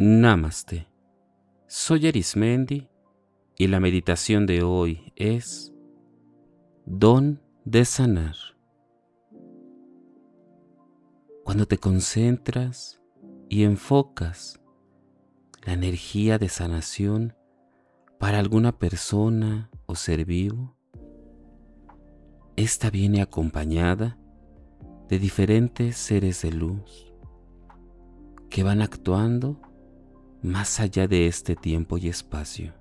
Namaste. Soy Arismendi y la meditación de hoy es Don de sanar. Cuando te concentras y enfocas la energía de sanación para alguna persona o ser vivo, esta viene acompañada de diferentes seres de luz que van actuando más allá de este tiempo y espacio.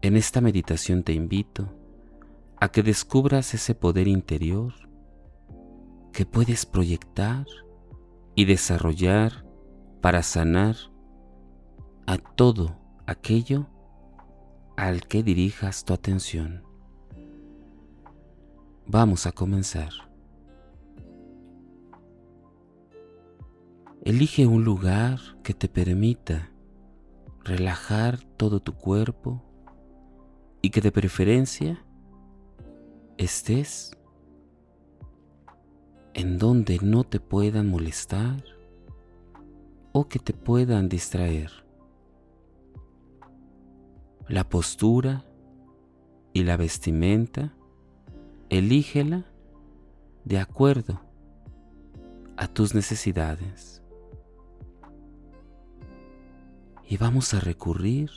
En esta meditación te invito a que descubras ese poder interior que puedes proyectar y desarrollar para sanar a todo aquello al que dirijas tu atención. Vamos a comenzar. Elige un lugar que te permita relajar todo tu cuerpo y que de preferencia estés en donde no te puedan molestar o que te puedan distraer. La postura y la vestimenta, elígela de acuerdo a tus necesidades. Y vamos a recurrir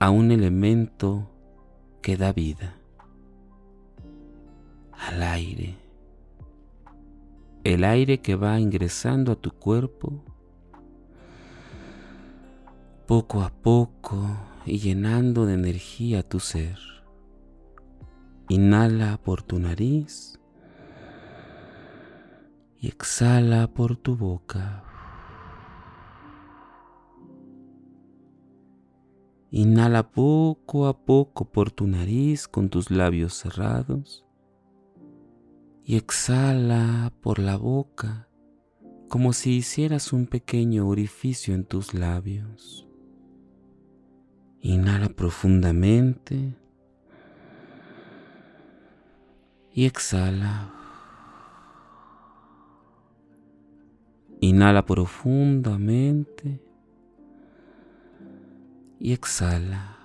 a un elemento que da vida, al aire, el aire que va ingresando a tu cuerpo poco a poco y llenando de energía tu ser. Inhala por tu nariz y exhala por tu boca. Inhala poco a poco por tu nariz con tus labios cerrados y exhala por la boca como si hicieras un pequeño orificio en tus labios. Inhala profundamente y exhala. Inhala profundamente y exhala.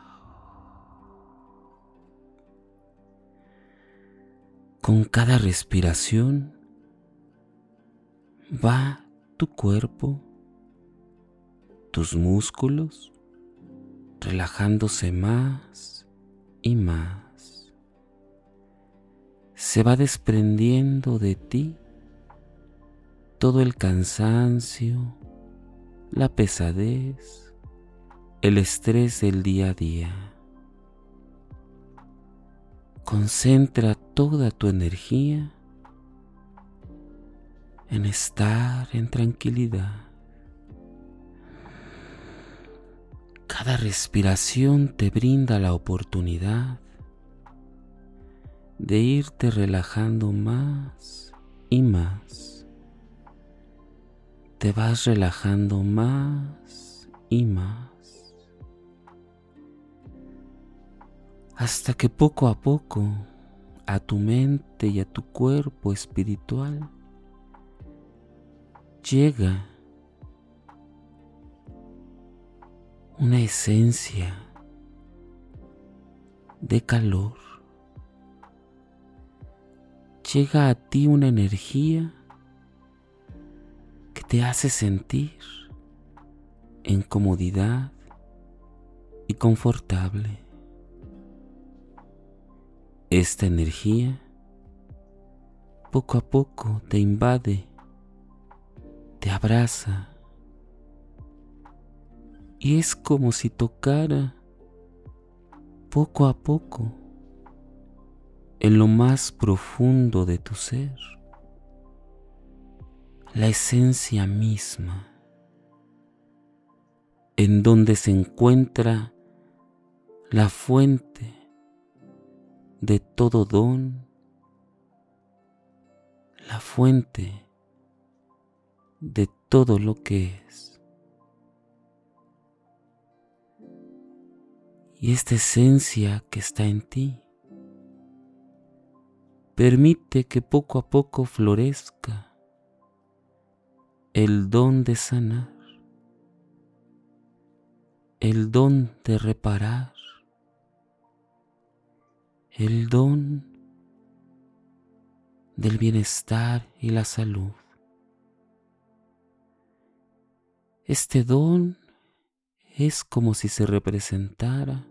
Con cada respiración va tu cuerpo, tus músculos, relajándose más y más. Se va desprendiendo de ti todo el cansancio, la pesadez, el estrés del día a día. Concentra toda tu energía en estar en tranquilidad. Cada respiración te brinda la oportunidad de irte relajando más y más. Te vas relajando más y más. Hasta que poco a poco a tu mente y a tu cuerpo espiritual llega una esencia de calor. Llega a ti una energía que te hace sentir en comodidad y confortable. Esta energía poco a poco te invade, te abraza. Y es como si tocara poco a poco en lo más profundo de tu ser la esencia misma en donde se encuentra la fuente de todo don, la fuente de todo lo que es. Y esta esencia que está en ti permite que poco a poco florezca el don de sanar, el don de reparar, el don del bienestar y la salud. Este don es como si se representara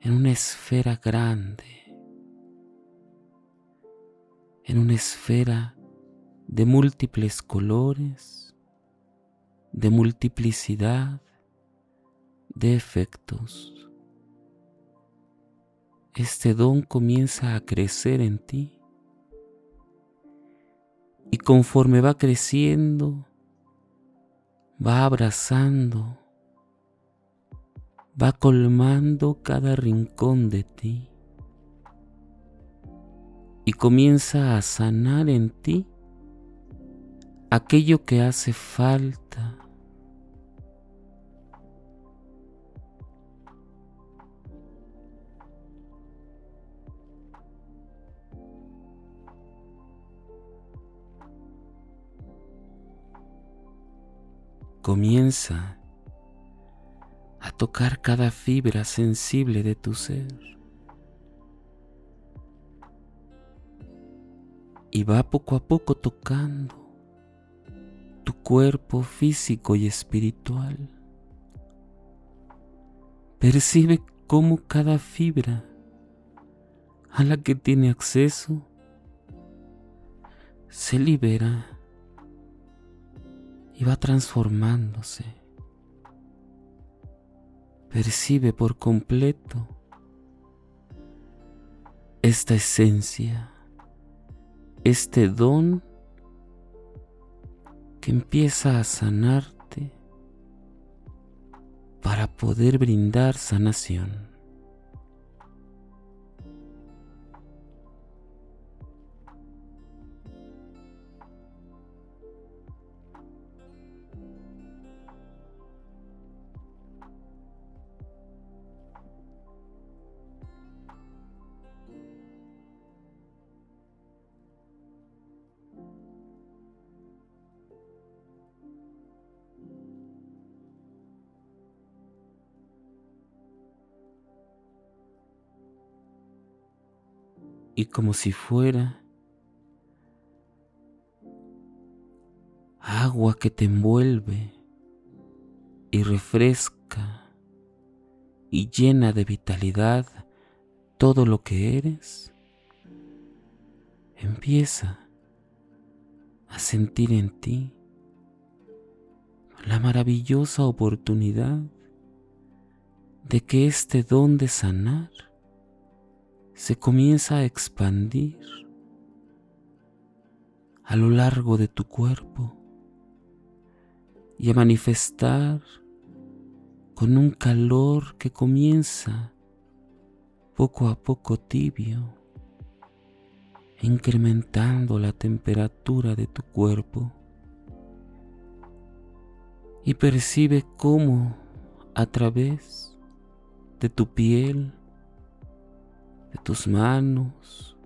en una esfera grande, en una esfera de múltiples colores, de multiplicidad de efectos. Este don comienza a crecer en ti y conforme va creciendo, va abrazando va colmando cada rincón de ti y comienza a sanar en ti aquello que hace falta. Comienza a tocar cada fibra sensible de tu ser. Y va poco a poco tocando tu cuerpo físico y espiritual. Percibe cómo cada fibra a la que tiene acceso se libera y va transformándose percibe por completo esta esencia, este don que empieza a sanarte para poder brindar sanación. Y como si fuera agua que te envuelve y refresca y llena de vitalidad todo lo que eres, empieza a sentir en ti la maravillosa oportunidad de que este don de sanar se comienza a expandir a lo largo de tu cuerpo y a manifestar con un calor que comienza poco a poco tibio, incrementando la temperatura de tu cuerpo y percibe cómo a través de tu piel de tus manos,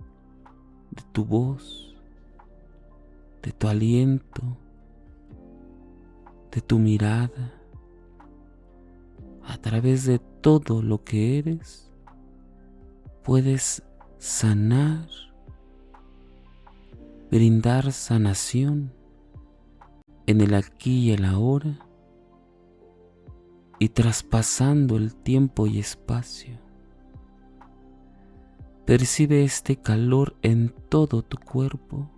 de tu voz, de tu aliento, de tu mirada, a través de todo lo que eres, puedes sanar, brindar sanación en el aquí y el ahora y traspasando el tiempo y espacio. Percibe este calor en todo tu cuerpo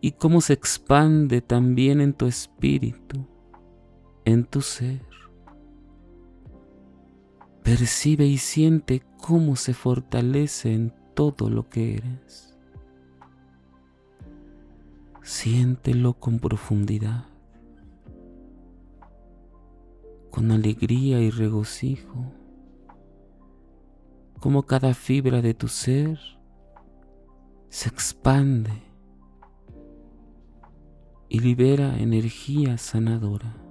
y cómo se expande también en tu espíritu, en tu ser. Percibe y siente cómo se fortalece en todo lo que eres. Siéntelo con profundidad, con alegría y regocijo como cada fibra de tu ser se expande y libera energía sanadora.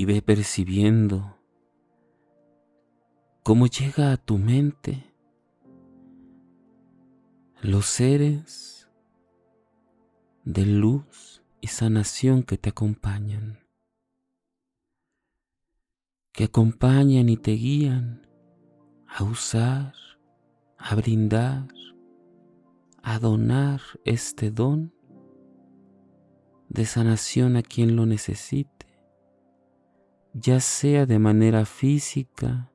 Y ve percibiendo cómo llega a tu mente los seres de luz y sanación que te acompañan, que acompañan y te guían a usar, a brindar, a donar este don de sanación a quien lo necesite, ya sea de manera física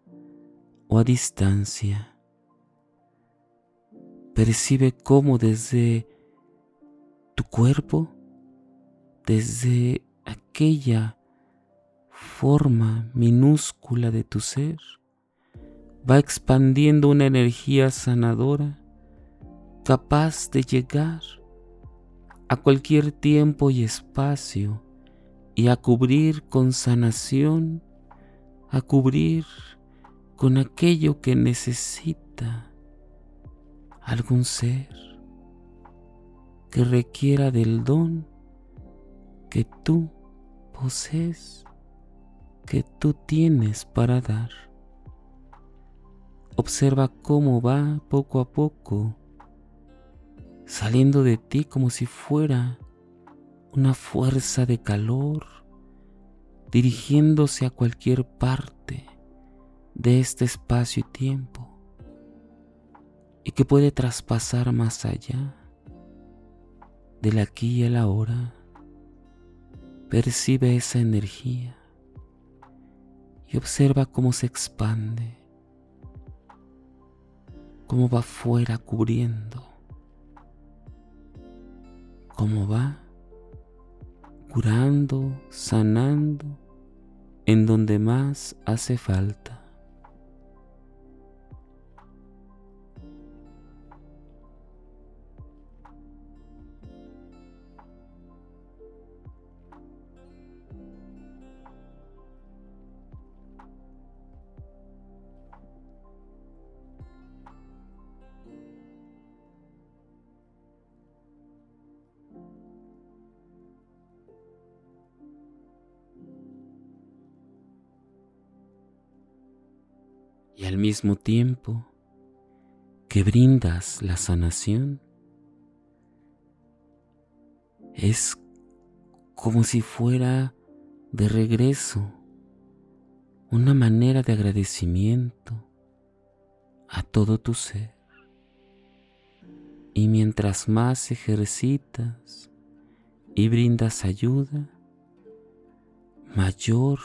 o a distancia. Percibe cómo desde tu cuerpo, desde aquella forma minúscula de tu ser, va expandiendo una energía sanadora capaz de llegar a cualquier tiempo y espacio y a cubrir con sanación, a cubrir con aquello que necesita algún ser que requiera del don que tú posees, que tú tienes para dar. Observa cómo va poco a poco saliendo de ti como si fuera una fuerza de calor dirigiéndose a cualquier parte de este espacio y tiempo y que puede traspasar más allá del aquí y el ahora. Percibe esa energía y observa cómo se expande, cómo va fuera cubriendo cómo va curando, sanando en donde más hace falta. Y al mismo tiempo que brindas la sanación, es como si fuera de regreso una manera de agradecimiento a todo tu ser. Y mientras más ejercitas y brindas ayuda, mayor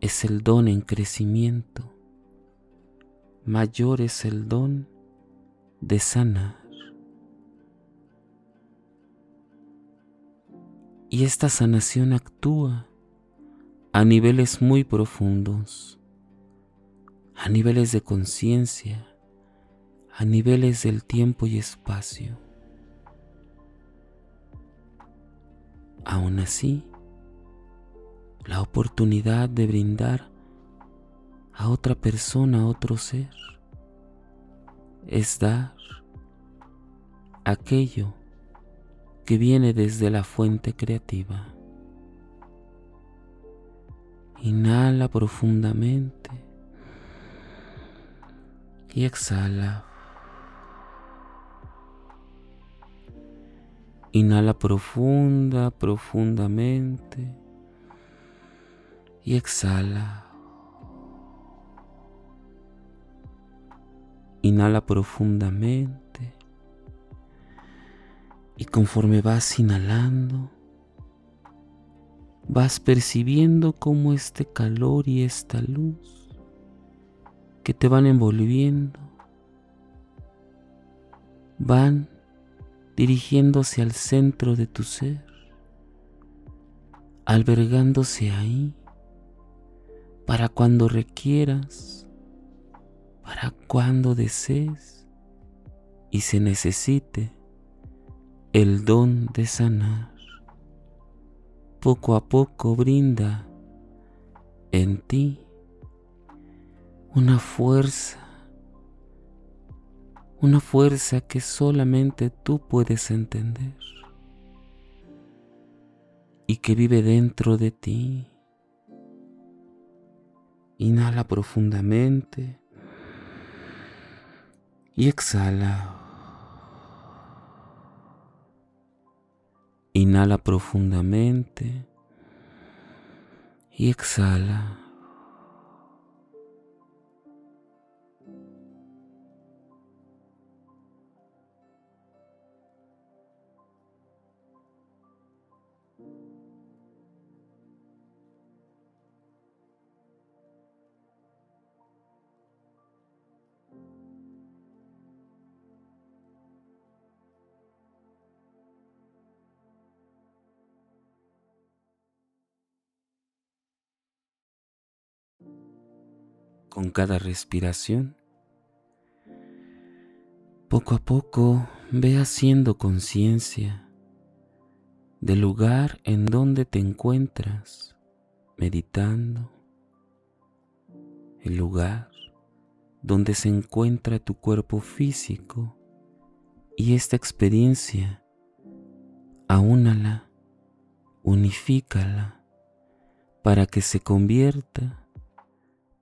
es el don en crecimiento mayor es el don de sanar. Y esta sanación actúa a niveles muy profundos, a niveles de conciencia, a niveles del tiempo y espacio. Aún así, la oportunidad de brindar a otra persona, a otro ser. Es dar aquello que viene desde la fuente creativa. Inhala profundamente y exhala. Inhala profunda, profundamente y exhala. Inhala profundamente. Y conforme vas inhalando, vas percibiendo cómo este calor y esta luz que te van envolviendo van dirigiéndose al centro de tu ser, albergándose ahí para cuando requieras para cuando desees y se necesite el don de sanar. Poco a poco brinda en ti una fuerza, una fuerza que solamente tú puedes entender y que vive dentro de ti Inhala profundamente y exhala. Inhala profundamente y exhala. Con cada respiración. Poco a poco ve haciendo conciencia del lugar en donde te encuentras meditando, el lugar donde se encuentra tu cuerpo físico y esta experiencia, aúnala, unifícala para que se convierta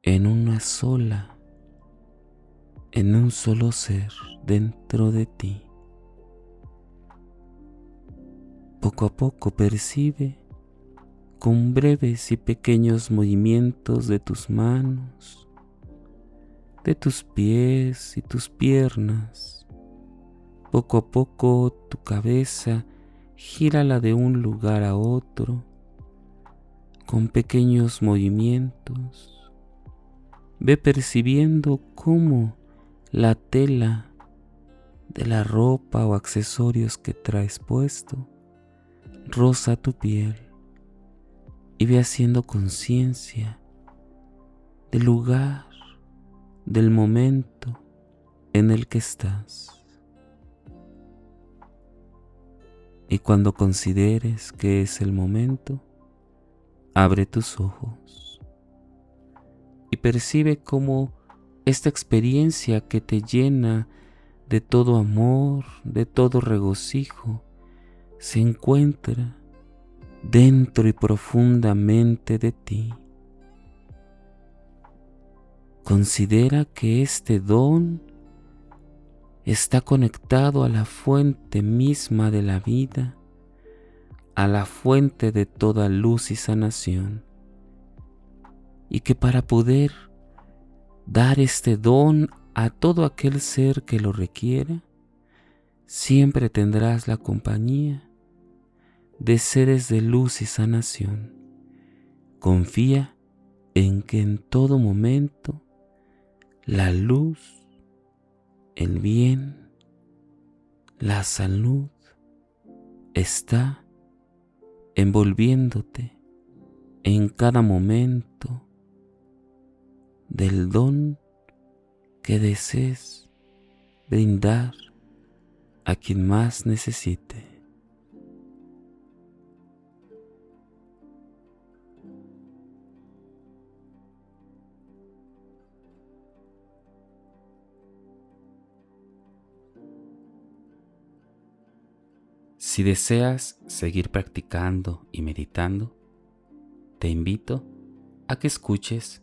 en una sola, en un solo ser dentro de ti. Poco a poco percibe con breves y pequeños movimientos de tus manos, de tus pies y tus piernas. Poco a poco tu cabeza gírala de un lugar a otro con pequeños movimientos Ve percibiendo cómo la tela de la ropa o accesorios que traes puesto roza tu piel y ve haciendo conciencia del lugar, del momento en el que estás. Y cuando consideres que es el momento, abre tus ojos y percibe cómo esta experiencia que te llena de todo amor, de todo regocijo, se encuentra dentro y profundamente de ti. Considera que este don está conectado a la fuente misma de la vida, a la fuente de toda luz y sanación y que para poder dar este don a todo aquel ser que lo requiera, siempre tendrás la compañía de seres de luz y sanación. Confía en que en todo momento la luz, el bien, la salud está envolviéndote en cada momento del don que desees brindar a quien más necesite. Si deseas seguir practicando y meditando, te invito a que escuches